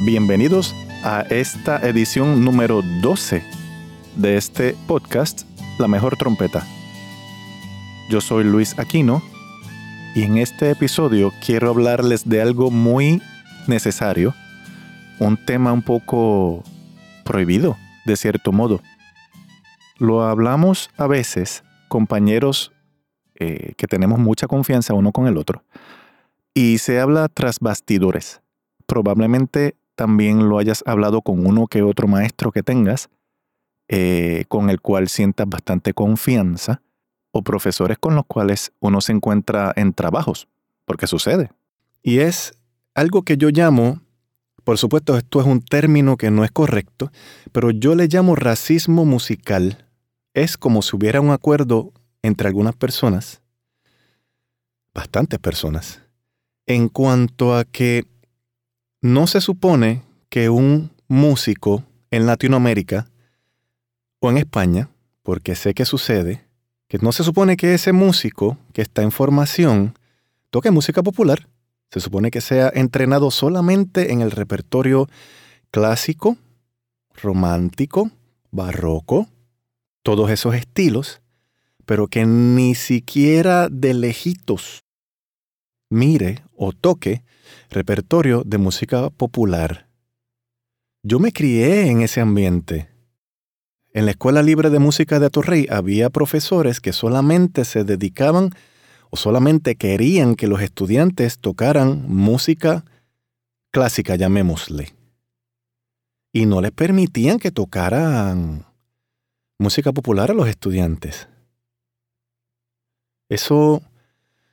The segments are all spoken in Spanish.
Bienvenidos a esta edición número 12 de este podcast, La Mejor Trompeta. Yo soy Luis Aquino y en este episodio quiero hablarles de algo muy necesario, un tema un poco prohibido, de cierto modo. Lo hablamos a veces, compañeros eh, que tenemos mucha confianza uno con el otro, y se habla tras bastidores. Probablemente también lo hayas hablado con uno que otro maestro que tengas, eh, con el cual sientas bastante confianza, o profesores con los cuales uno se encuentra en trabajos, porque sucede. Y es algo que yo llamo, por supuesto esto es un término que no es correcto, pero yo le llamo racismo musical. Es como si hubiera un acuerdo entre algunas personas, bastantes personas, en cuanto a que no se supone que un músico en Latinoamérica o en España, porque sé que sucede, que no se supone que ese músico que está en formación toque música popular. Se supone que sea entrenado solamente en el repertorio clásico, romántico, barroco, todos esos estilos, pero que ni siquiera de lejitos mire o toque repertorio de música popular. Yo me crié en ese ambiente. En la Escuela Libre de Música de Atorrey había profesores que solamente se dedicaban o solamente querían que los estudiantes tocaran música clásica, llamémosle. Y no les permitían que tocaran música popular a los estudiantes. Eso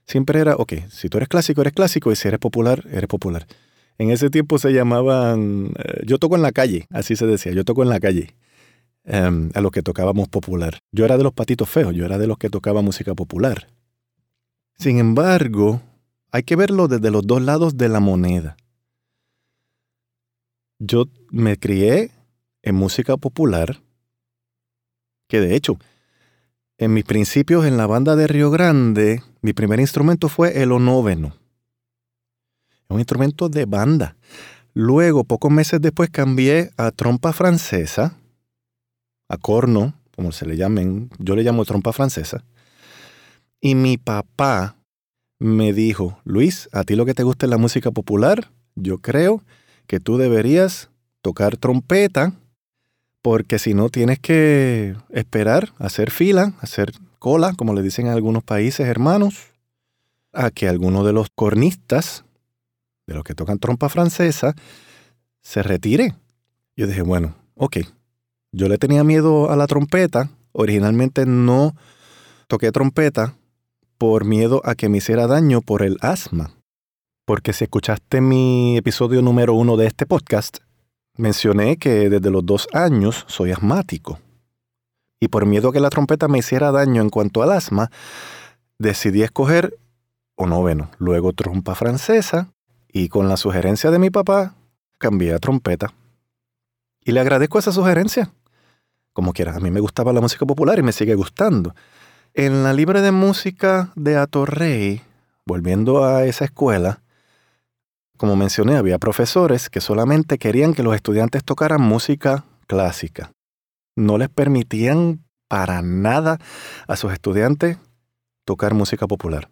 siempre era, ok, si tú eres clásico, eres clásico, y si eres popular, eres popular. En ese tiempo se llamaban, eh, yo toco en la calle, así se decía, yo toco en la calle, em, a los que tocábamos popular. Yo era de los patitos feos, yo era de los que tocaba música popular. Sin embargo, hay que verlo desde los dos lados de la moneda. Yo me crié en música popular, que de hecho, en mis principios en la banda de Río Grande, mi primer instrumento fue el onóveno. Un instrumento de banda. Luego, pocos meses después, cambié a trompa francesa, a corno, como se le llamen, yo le llamo trompa francesa. Y mi papá me dijo, Luis, a ti lo que te gusta es la música popular, yo creo que tú deberías tocar trompeta, porque si no tienes que esperar, hacer fila, hacer cola, como le dicen en algunos países hermanos, a que alguno de los cornistas, de los que tocan trompa francesa, se retire. Yo dije, bueno, ok. Yo le tenía miedo a la trompeta. Originalmente no toqué trompeta por miedo a que me hiciera daño por el asma. Porque si escuchaste mi episodio número uno de este podcast, mencioné que desde los dos años soy asmático y por miedo a que la trompeta me hiciera daño en cuanto al asma, decidí escoger o noveno, luego trompa francesa, y con la sugerencia de mi papá, cambié a trompeta. Y le agradezco esa sugerencia. Como quiera, a mí me gustaba la música popular y me sigue gustando. En la libre de música de Atorrey, volviendo a esa escuela, como mencioné, había profesores que solamente querían que los estudiantes tocaran música clásica no les permitían para nada a sus estudiantes tocar música popular.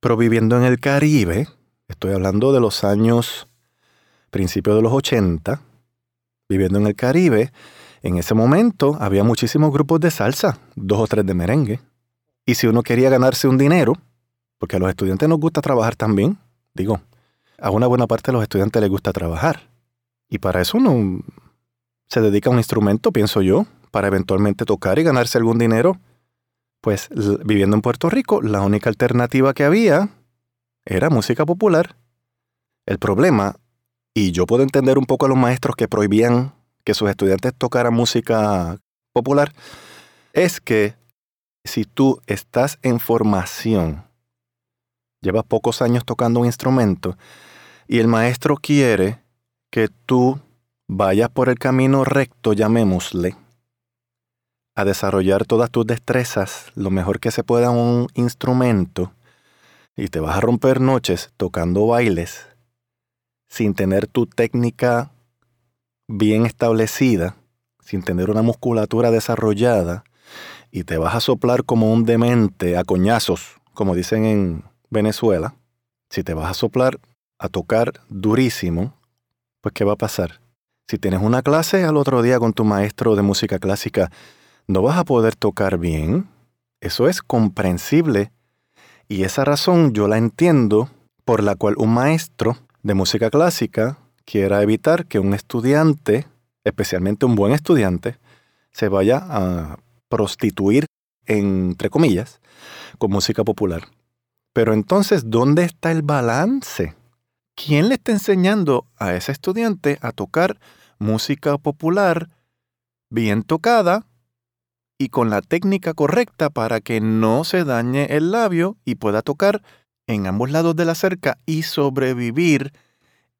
Pero viviendo en el Caribe, estoy hablando de los años principios de los 80, viviendo en el Caribe, en ese momento había muchísimos grupos de salsa, dos o tres de merengue. Y si uno quería ganarse un dinero, porque a los estudiantes nos gusta trabajar también, digo, a una buena parte de los estudiantes les gusta trabajar. Y para eso uno se dedica a un instrumento, pienso yo, para eventualmente tocar y ganarse algún dinero, pues viviendo en Puerto Rico, la única alternativa que había era música popular. El problema y yo puedo entender un poco a los maestros que prohibían que sus estudiantes tocaran música popular, es que si tú estás en formación, llevas pocos años tocando un instrumento, y el maestro quiere que tú vayas por el camino recto, llamémosle, a desarrollar todas tus destrezas lo mejor que se pueda un instrumento, y te vas a romper noches tocando bailes sin tener tu técnica bien establecida, sin tener una musculatura desarrollada, y te vas a soplar como un demente a coñazos, como dicen en Venezuela, si te vas a soplar a tocar durísimo, pues ¿qué va a pasar? Si tienes una clase al otro día con tu maestro de música clásica, no vas a poder tocar bien. Eso es comprensible. Y esa razón yo la entiendo por la cual un maestro de música clásica quiera evitar que un estudiante, especialmente un buen estudiante, se vaya a prostituir, entre comillas, con música popular. Pero entonces, ¿dónde está el balance? ¿Quién le está enseñando a ese estudiante a tocar música popular bien tocada y con la técnica correcta para que no se dañe el labio y pueda tocar en ambos lados de la cerca y sobrevivir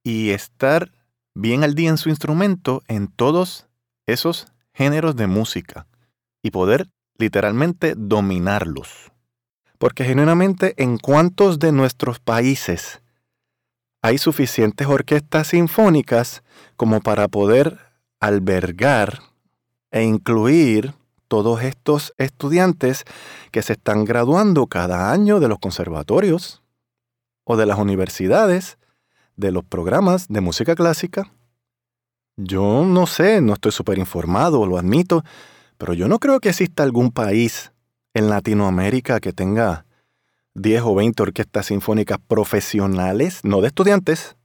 y estar bien al día en su instrumento en todos esos géneros de música y poder literalmente dominarlos. Porque genuinamente en cuántos de nuestros países hay suficientes orquestas sinfónicas como para poder albergar e incluir todos estos estudiantes que se están graduando cada año de los conservatorios o de las universidades, de los programas de música clásica. Yo no sé, no estoy súper informado, lo admito, pero yo no creo que exista algún país en Latinoamérica que tenga 10 o 20 orquestas sinfónicas profesionales, no de estudiantes,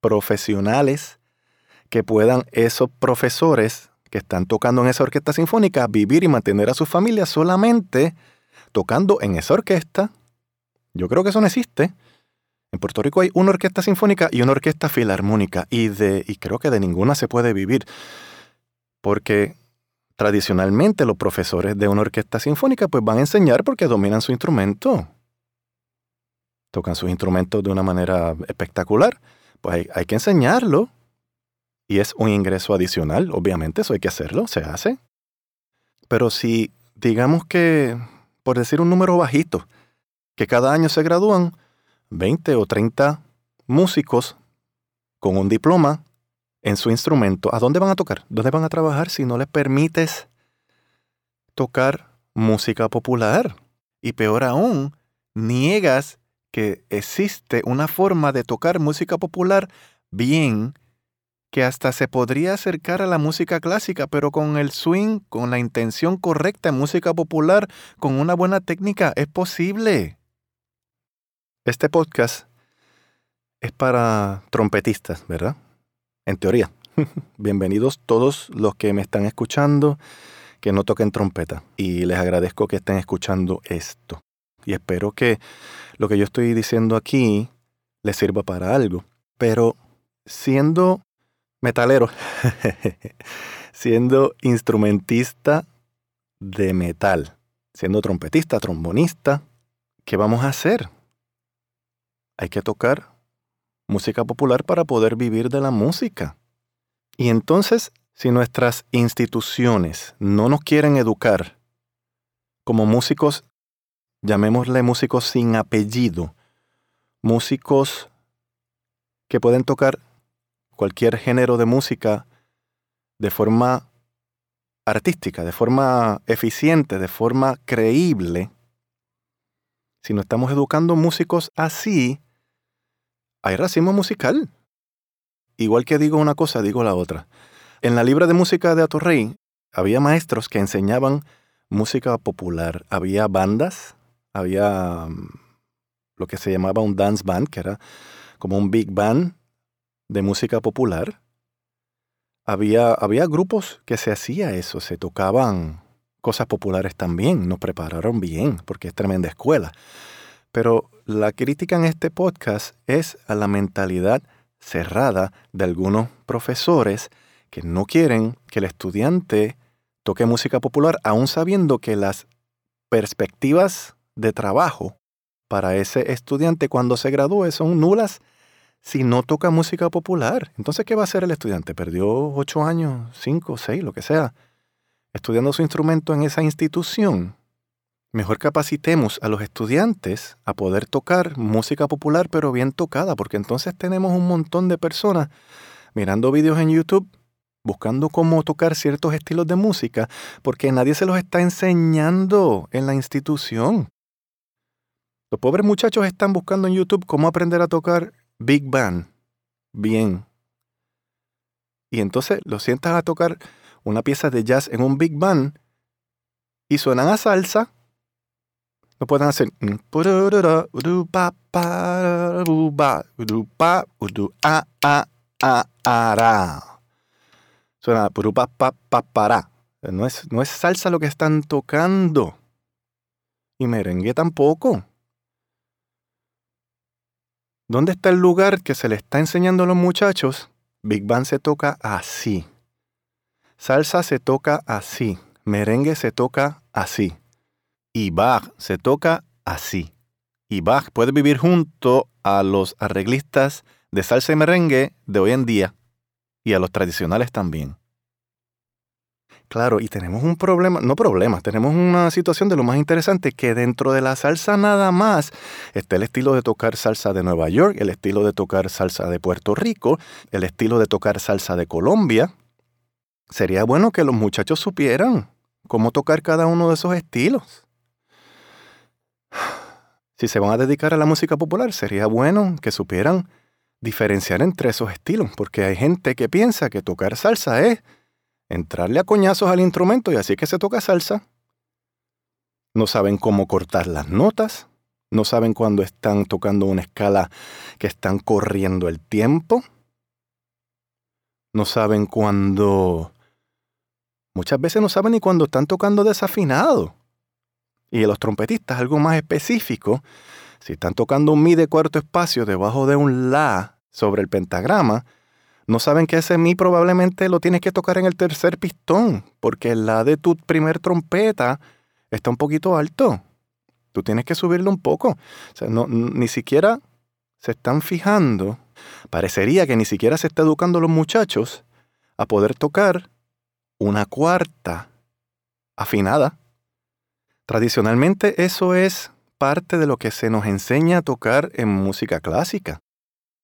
profesionales, que puedan esos profesores que están tocando en esa orquesta sinfónica vivir y mantener a sus familias solamente tocando en esa orquesta. Yo creo que eso no existe. En Puerto Rico hay una orquesta sinfónica y una orquesta filarmónica y, de, y creo que de ninguna se puede vivir. Porque tradicionalmente los profesores de una orquesta sinfónica pues van a enseñar porque dominan su instrumento. Tocan sus instrumentos de una manera espectacular. Pues hay, que enseñarlo. Y es un ingreso adicional, obviamente, eso hay que hacerlo, se hace. Pero si digamos que, por decir un número bajito, que cada año se gradúan 20 o 30 músicos con un diploma en su instrumento, ¿a dónde van a tocar? ¿Dónde van a trabajar si no les permites tocar música popular? Y peor aún, niegas que existe una forma de tocar música popular bien que hasta se podría acercar a la música clásica, pero con el swing, con la intención correcta en música popular, con una buena técnica, es posible. Este podcast es para trompetistas, ¿verdad? En teoría. Bienvenidos todos los que me están escuchando que no toquen trompeta. Y les agradezco que estén escuchando esto. Y espero que lo que yo estoy diciendo aquí les sirva para algo. Pero siendo metalero, siendo instrumentista de metal, siendo trompetista, trombonista, ¿qué vamos a hacer? Hay que tocar música popular para poder vivir de la música. Y entonces, si nuestras instituciones no nos quieren educar como músicos, llamémosle músicos sin apellido, músicos que pueden tocar cualquier género de música de forma artística, de forma eficiente, de forma creíble, si no estamos educando músicos así, hay racismo musical. Igual que digo una cosa, digo la otra. En la libra de música de Atorrey había maestros que enseñaban música popular. Había bandas, había mm, lo que se llamaba un dance band, que era como un big band de música popular, había, había grupos que se hacía eso, se tocaban cosas populares también, nos prepararon bien, porque es tremenda escuela. Pero la crítica en este podcast es a la mentalidad cerrada de algunos profesores que no quieren que el estudiante toque música popular, aún sabiendo que las perspectivas de trabajo para ese estudiante cuando se gradúe son nulas si no toca música popular. Entonces, ¿qué va a hacer el estudiante? Perdió ocho años, cinco, seis, lo que sea, estudiando su instrumento en esa institución. Mejor capacitemos a los estudiantes a poder tocar música popular, pero bien tocada, porque entonces tenemos un montón de personas mirando vídeos en YouTube buscando cómo tocar ciertos estilos de música, porque nadie se los está enseñando en la institución. Los pobres muchachos están buscando en YouTube cómo aprender a tocar Big Band. Bien. Y entonces los sientas a tocar una pieza de jazz en un Big Band y suenan a salsa. No pueden hacer. Suena. No es, no es salsa lo que están tocando. Y merengue tampoco. ¿Dónde está el lugar que se le está enseñando a los muchachos? Big Band se toca así. Salsa se toca así. Merengue se toca así. Y Bach se toca así. Y Bach puede vivir junto a los arreglistas de salsa y merengue de hoy en día y a los tradicionales también. Claro, y tenemos un problema, no problema, tenemos una situación de lo más interesante que dentro de la salsa nada más está el estilo de tocar salsa de Nueva York, el estilo de tocar salsa de Puerto Rico, el estilo de tocar salsa de Colombia. Sería bueno que los muchachos supieran cómo tocar cada uno de esos estilos. Si se van a dedicar a la música popular, sería bueno que supieran diferenciar entre esos estilos, porque hay gente que piensa que tocar salsa es entrarle a coñazos al instrumento y así que se toca salsa. No saben cómo cortar las notas, no saben cuándo están tocando una escala que están corriendo el tiempo, no saben cuándo... Muchas veces no saben ni cuándo están tocando desafinado. Y los trompetistas, algo más específico, si están tocando un mi de cuarto espacio debajo de un la sobre el pentagrama, no saben que ese mi probablemente lo tienes que tocar en el tercer pistón, porque la de tu primer trompeta está un poquito alto. Tú tienes que subirlo un poco. O sea, no, ni siquiera se están fijando. Parecería que ni siquiera se está educando los muchachos a poder tocar una cuarta afinada. Tradicionalmente eso es parte de lo que se nos enseña a tocar en música clásica.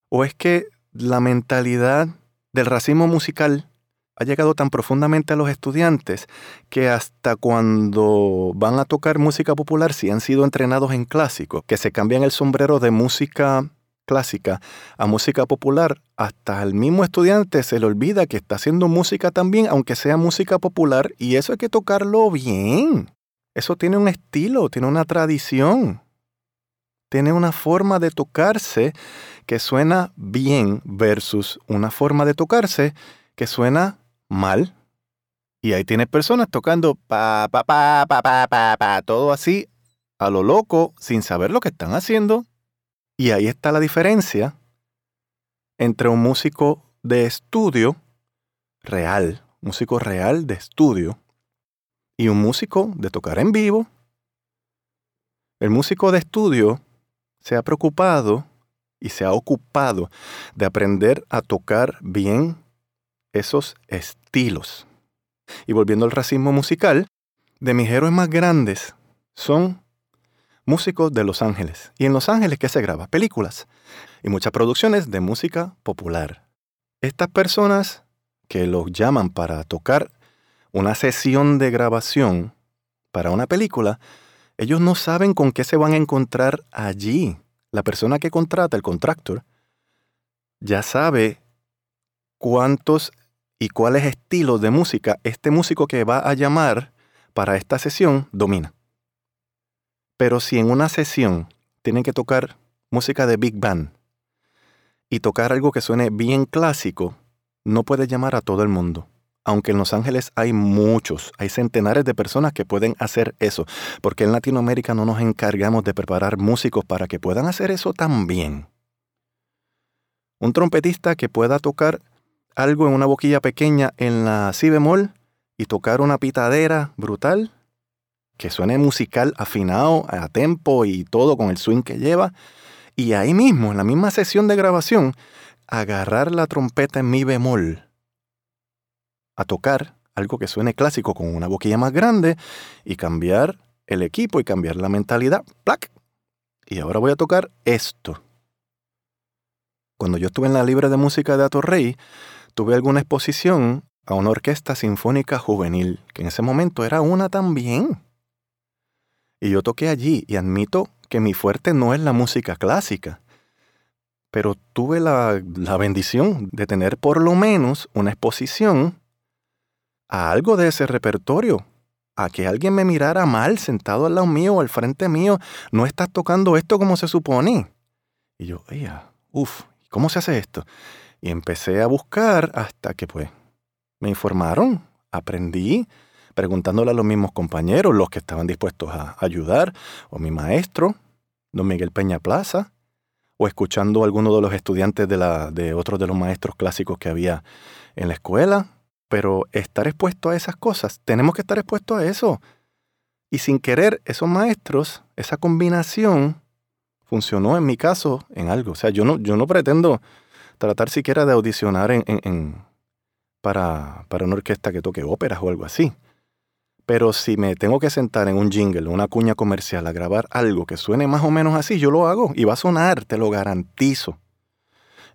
¿O es que la mentalidad del racismo musical ha llegado tan profundamente a los estudiantes que hasta cuando van a tocar música popular, si han sido entrenados en clásico, que se cambian el sombrero de música clásica a música popular, hasta el mismo estudiante se le olvida que está haciendo música también, aunque sea música popular, y eso hay que tocarlo bien. Eso tiene un estilo, tiene una tradición tiene una forma de tocarse que suena bien versus una forma de tocarse que suena mal. Y ahí tienes personas tocando pa, pa, pa, pa, pa, pa, pa, todo así a lo loco sin saber lo que están haciendo. Y ahí está la diferencia entre un músico de estudio real, músico real de estudio, y un músico de tocar en vivo. El músico de estudio se ha preocupado y se ha ocupado de aprender a tocar bien esos estilos. Y volviendo al racismo musical, de mis héroes más grandes son músicos de Los Ángeles. ¿Y en Los Ángeles qué se graba? Películas y muchas producciones de música popular. Estas personas que los llaman para tocar una sesión de grabación para una película, ellos no saben con qué se van a encontrar allí. La persona que contrata, el contractor, ya sabe cuántos y cuáles estilos de música este músico que va a llamar para esta sesión domina. Pero si en una sesión tienen que tocar música de Big Band y tocar algo que suene bien clásico, no puede llamar a todo el mundo aunque en Los Ángeles hay muchos, hay centenares de personas que pueden hacer eso, porque en Latinoamérica no nos encargamos de preparar músicos para que puedan hacer eso también. Un trompetista que pueda tocar algo en una boquilla pequeña en la si bemol y tocar una pitadera brutal, que suene musical afinado, a tempo y todo con el swing que lleva, y ahí mismo, en la misma sesión de grabación, agarrar la trompeta en mi bemol, a tocar algo que suene clásico con una boquilla más grande y cambiar el equipo y cambiar la mentalidad. ¡Plac! Y ahora voy a tocar esto. Cuando yo estuve en la Libre de Música de Atorrey, tuve alguna exposición a una orquesta sinfónica juvenil, que en ese momento era una también. Y yo toqué allí y admito que mi fuerte no es la música clásica, pero tuve la, la bendición de tener por lo menos una exposición a algo de ese repertorio, a que alguien me mirara mal sentado al lado mío o al frente mío, no estás tocando esto como se supone. Y yo, ella, uff, ¿cómo se hace esto? Y empecé a buscar hasta que pues me informaron, aprendí, preguntándole a los mismos compañeros, los que estaban dispuestos a ayudar, o mi maestro, don Miguel Peña Plaza, o escuchando a alguno de los estudiantes de, la, de otros de los maestros clásicos que había en la escuela. Pero estar expuesto a esas cosas, tenemos que estar expuestos a eso. Y sin querer, esos maestros, esa combinación, funcionó en mi caso en algo. O sea, yo no, yo no pretendo tratar siquiera de audicionar en, para, para una orquesta que toque óperas o algo así. Pero si me tengo que sentar en un jingle, una cuña comercial, a grabar algo que suene más o menos así, yo lo hago y va a sonar, te lo garantizo.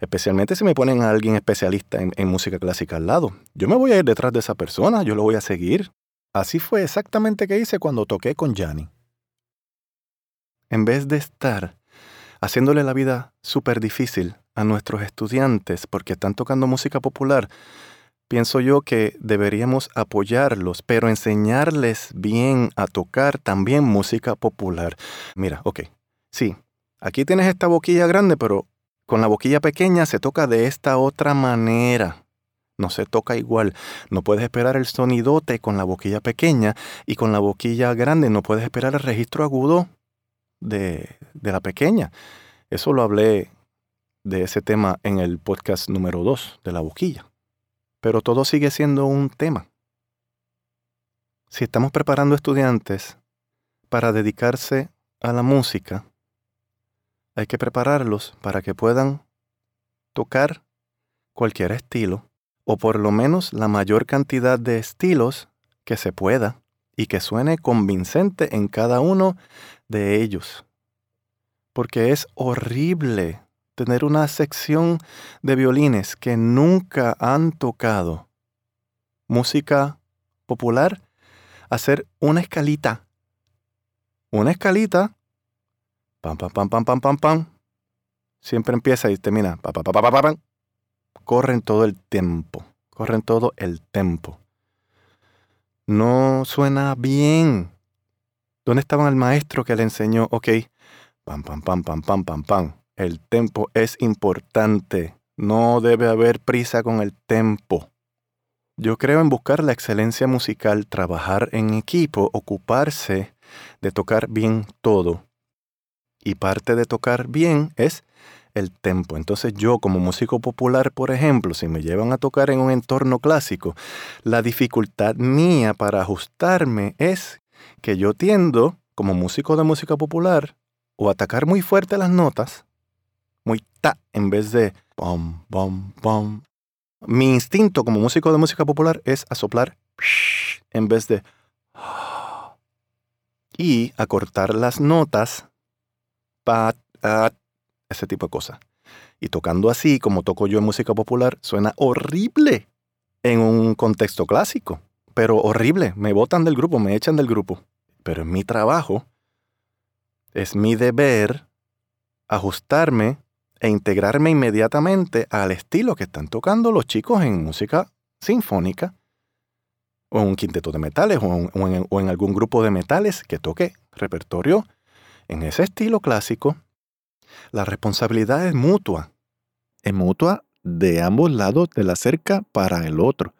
Especialmente si me ponen a alguien especialista en, música clásica al lado. Yo me voy a ir detrás de esa persona, yo lo voy a seguir. Así fue exactamente que hice cuando toqué con Gianni. En vez de estar haciéndole la vida súper difícil a nuestros estudiantes porque están tocando música popular, pienso yo que deberíamos apoyarlos, pero enseñarles bien a tocar también música popular. Mira, ok, sí, aquí tienes esta boquilla grande, pero con la boquilla pequeña se toca de esta otra manera. No se toca igual. No puedes esperar el sonidote con la boquilla pequeña y con la boquilla grande no puedes esperar el registro agudo de, de la pequeña. Eso lo hablé de ese tema en el podcast número 2 de la boquilla. Pero todo sigue siendo un tema. Si estamos preparando estudiantes para dedicarse a la música, hay que prepararlos para que puedan tocar cualquier estilo, o por lo menos la mayor cantidad de estilos que se pueda, y que suene convincente en cada uno de ellos. Porque es horrible tener una sección de violines que nunca han tocado música popular, hacer una escalita. Una escalita Pam, pam, pam, pam, pam, pam, pam. Siempre empieza y termina. Pa, pa, pa. Corren todo el tiempo. Corren todo el tempo. No suena bien. ¿Dónde estaba el maestro que le enseñó? Ok. Pam, pam, pam, pam, pam, pam, pam. El tempo es importante. No debe haber prisa con el tempo. Yo creo en buscar la excelencia musical, trabajar en equipo, ocuparse de tocar bien todo y parte de tocar bien es el tempo. Entonces yo como músico popular, por ejemplo, si me llevan a tocar en un entorno clásico, la dificultad mía para ajustarme es que yo tiendo, como músico de música popular, o atacar muy fuerte las notas, muy ta, en vez de pom, pom, pom. Mi instinto como músico de música popular es a soplar en vez de y acortar las notas pat, ese tipo de cosas. Y tocando así, como toco yo en música popular, suena horrible en un contexto clásico, pero horrible. Me botan del grupo, me echan del grupo. Pero es mi trabajo, es mi deber ajustarme e integrarme inmediatamente al estilo que están tocando los chicos en música sinfónica, o en un quinteto de metales, o en algún grupo de metales que toque repertorio en ese estilo clásico, la responsabilidad es mutua. Es mutua de ambos lados de la cerca para el otro.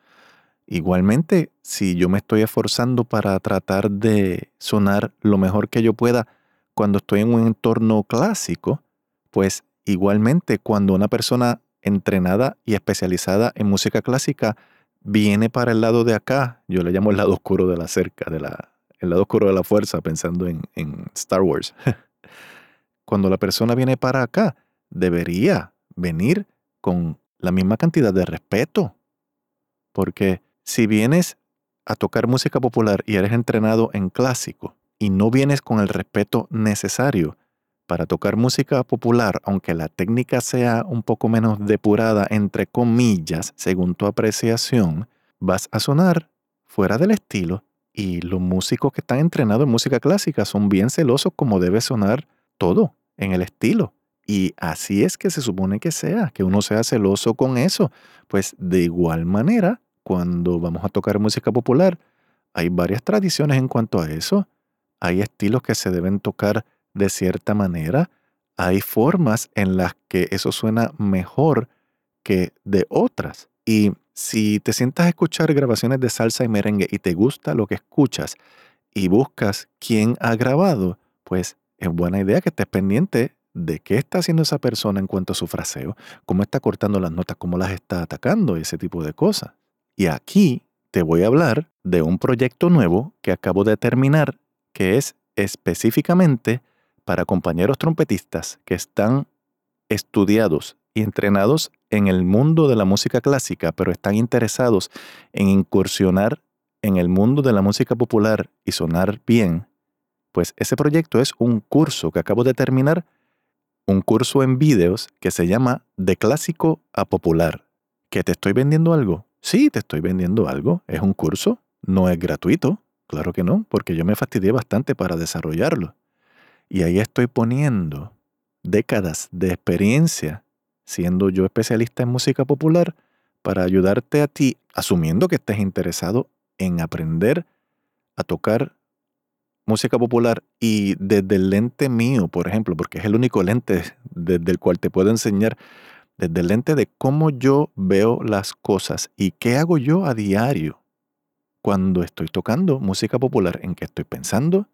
Igualmente, si yo me estoy esforzando para tratar de sonar lo mejor que yo pueda cuando estoy en un entorno clásico, pues igualmente cuando una persona entrenada y especializada en música clásica viene para el lado de acá, yo le llamo el lado oscuro de la cerca, de la, el lado oscuro de la fuerza, pensando en, Star Wars. Cuando la persona viene para acá, debería venir con la misma cantidad de respeto. Porque si vienes a tocar música popular y eres entrenado en clásico y no vienes con el respeto necesario para tocar música popular, aunque la técnica sea un poco menos depurada, entre comillas, según tu apreciación, vas a sonar fuera del estilo y los músicos que están entrenados en música clásica son bien celosos como debe sonar todo en el estilo. Y así es que se supone que sea, que uno sea celoso con eso. Pues de igual manera, cuando vamos a tocar música popular, hay varias tradiciones en cuanto a eso. Hay estilos que se deben tocar de cierta manera, hay formas en las que eso suena mejor que de otras. Y si te sientas a escuchar grabaciones de salsa y merengue y te gusta lo que escuchas y buscas quién ha grabado, pues es buena idea que estés pendiente de qué está haciendo esa persona en cuanto a su fraseo, cómo está cortando las notas, cómo las está atacando, ese tipo de cosas. Y aquí te voy a hablar de un proyecto nuevo que acabo de terminar, que es específicamente para compañeros trompetistas que están estudiados entrenados en el mundo de la música clásica, pero están interesados en incursionar en el mundo de la música popular y sonar bien, pues ese proyecto es un curso que acabo de terminar, un curso en vídeos que se llama De clásico a popular. ¿Que te estoy vendiendo algo? Sí, te estoy vendiendo algo. Es un curso, no es gratuito, claro que no, porque yo me fastidié bastante para desarrollarlo. Y ahí estoy poniendo décadas de experiencia siendo yo especialista en música popular para ayudarte a ti, asumiendo que estés interesado en aprender a tocar música popular y desde el lente mío, por ejemplo, porque es el único lente desde el cual te puedo enseñar, desde el lente de cómo yo veo las cosas y qué hago yo a diario cuando estoy tocando música popular, en qué estoy pensando,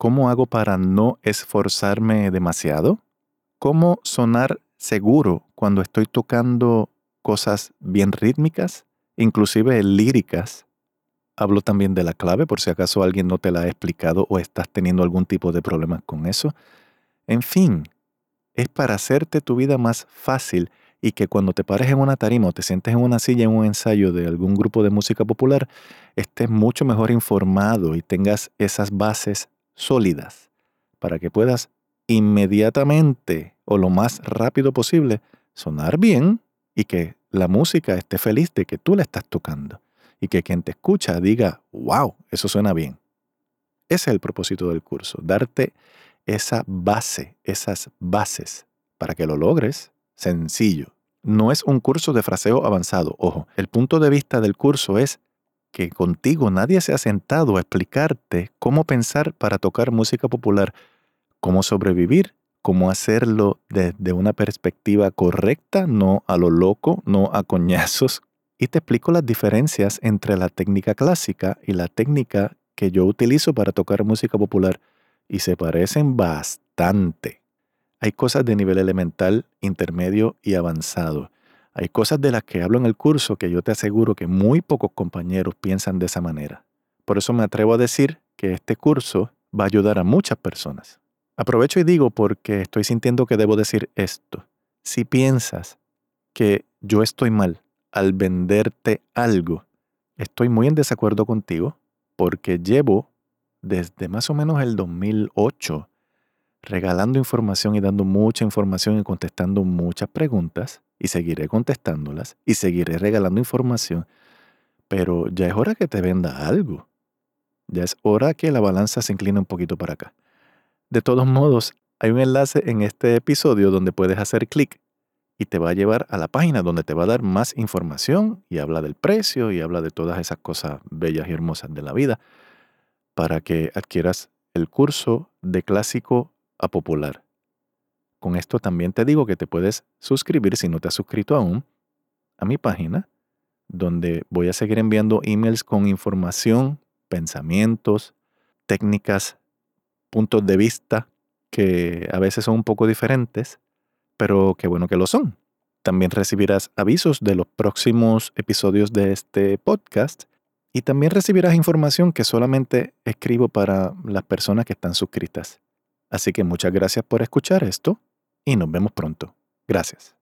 ¿Cómo hago para no esforzarme demasiado? ¿Cómo sonar seguro cuando estoy tocando cosas bien rítmicas, inclusive líricas? Hablo también de la clave por si acaso alguien no te la ha explicado o estás teniendo algún tipo de problema con eso. En fin, es para hacerte tu vida más fácil y que cuando te pares en una tarima o te sientes en una silla en un ensayo de algún grupo de música popular, estés mucho mejor informado y tengas esas bases sólidas para que puedas inmediatamente o lo más rápido posible sonar bien y que la música esté feliz de que tú la estás tocando y que quien te escucha diga, wow, eso suena bien. Ese es el propósito del curso, darte esa base, esas bases para que lo logres sencillo. No es un curso de fraseo avanzado, ojo, el punto de vista del curso es que contigo nadie se ha sentado a explicarte cómo pensar para tocar música popular, cómo sobrevivir, cómo hacerlo desde una perspectiva correcta, no a lo loco, no a coñazos. Y te explico las diferencias entre la técnica clásica y la técnica que yo utilizo para tocar música popular, y se parecen bastante. Hay cosas de nivel elemental, intermedio y avanzado. Hay cosas de las que hablo en el curso que yo te aseguro que muy pocos compañeros piensan de esa manera. Por eso me atrevo a decir que este curso va a ayudar a muchas personas. Aprovecho y digo porque estoy sintiendo que debo decir esto. Si piensas que yo estoy mal al venderte algo, estoy muy en desacuerdo contigo porque llevo desde más o menos el 2008 regalando información y dando mucha información y contestando muchas preguntas y seguiré contestándolas y seguiré regalando información, pero ya es hora que te venda algo. Ya es hora que la balanza se incline un poquito para acá. De todos modos, hay un enlace en este episodio donde puedes hacer clic y te va a llevar a la página donde te va a dar más información y habla del precio y habla de todas esas cosas bellas y hermosas de la vida para que adquieras el curso de clásico a popular. Con esto también te digo que te puedes suscribir si no te has suscrito aún a mi página, donde voy a seguir enviando emails con información, pensamientos, técnicas, puntos de vista que a veces son un poco diferentes, pero qué bueno que lo son. También recibirás avisos de los próximos episodios de este podcast y también recibirás información que solamente escribo para las personas que están suscritas. Así que muchas gracias por escuchar esto y nos vemos pronto. Gracias.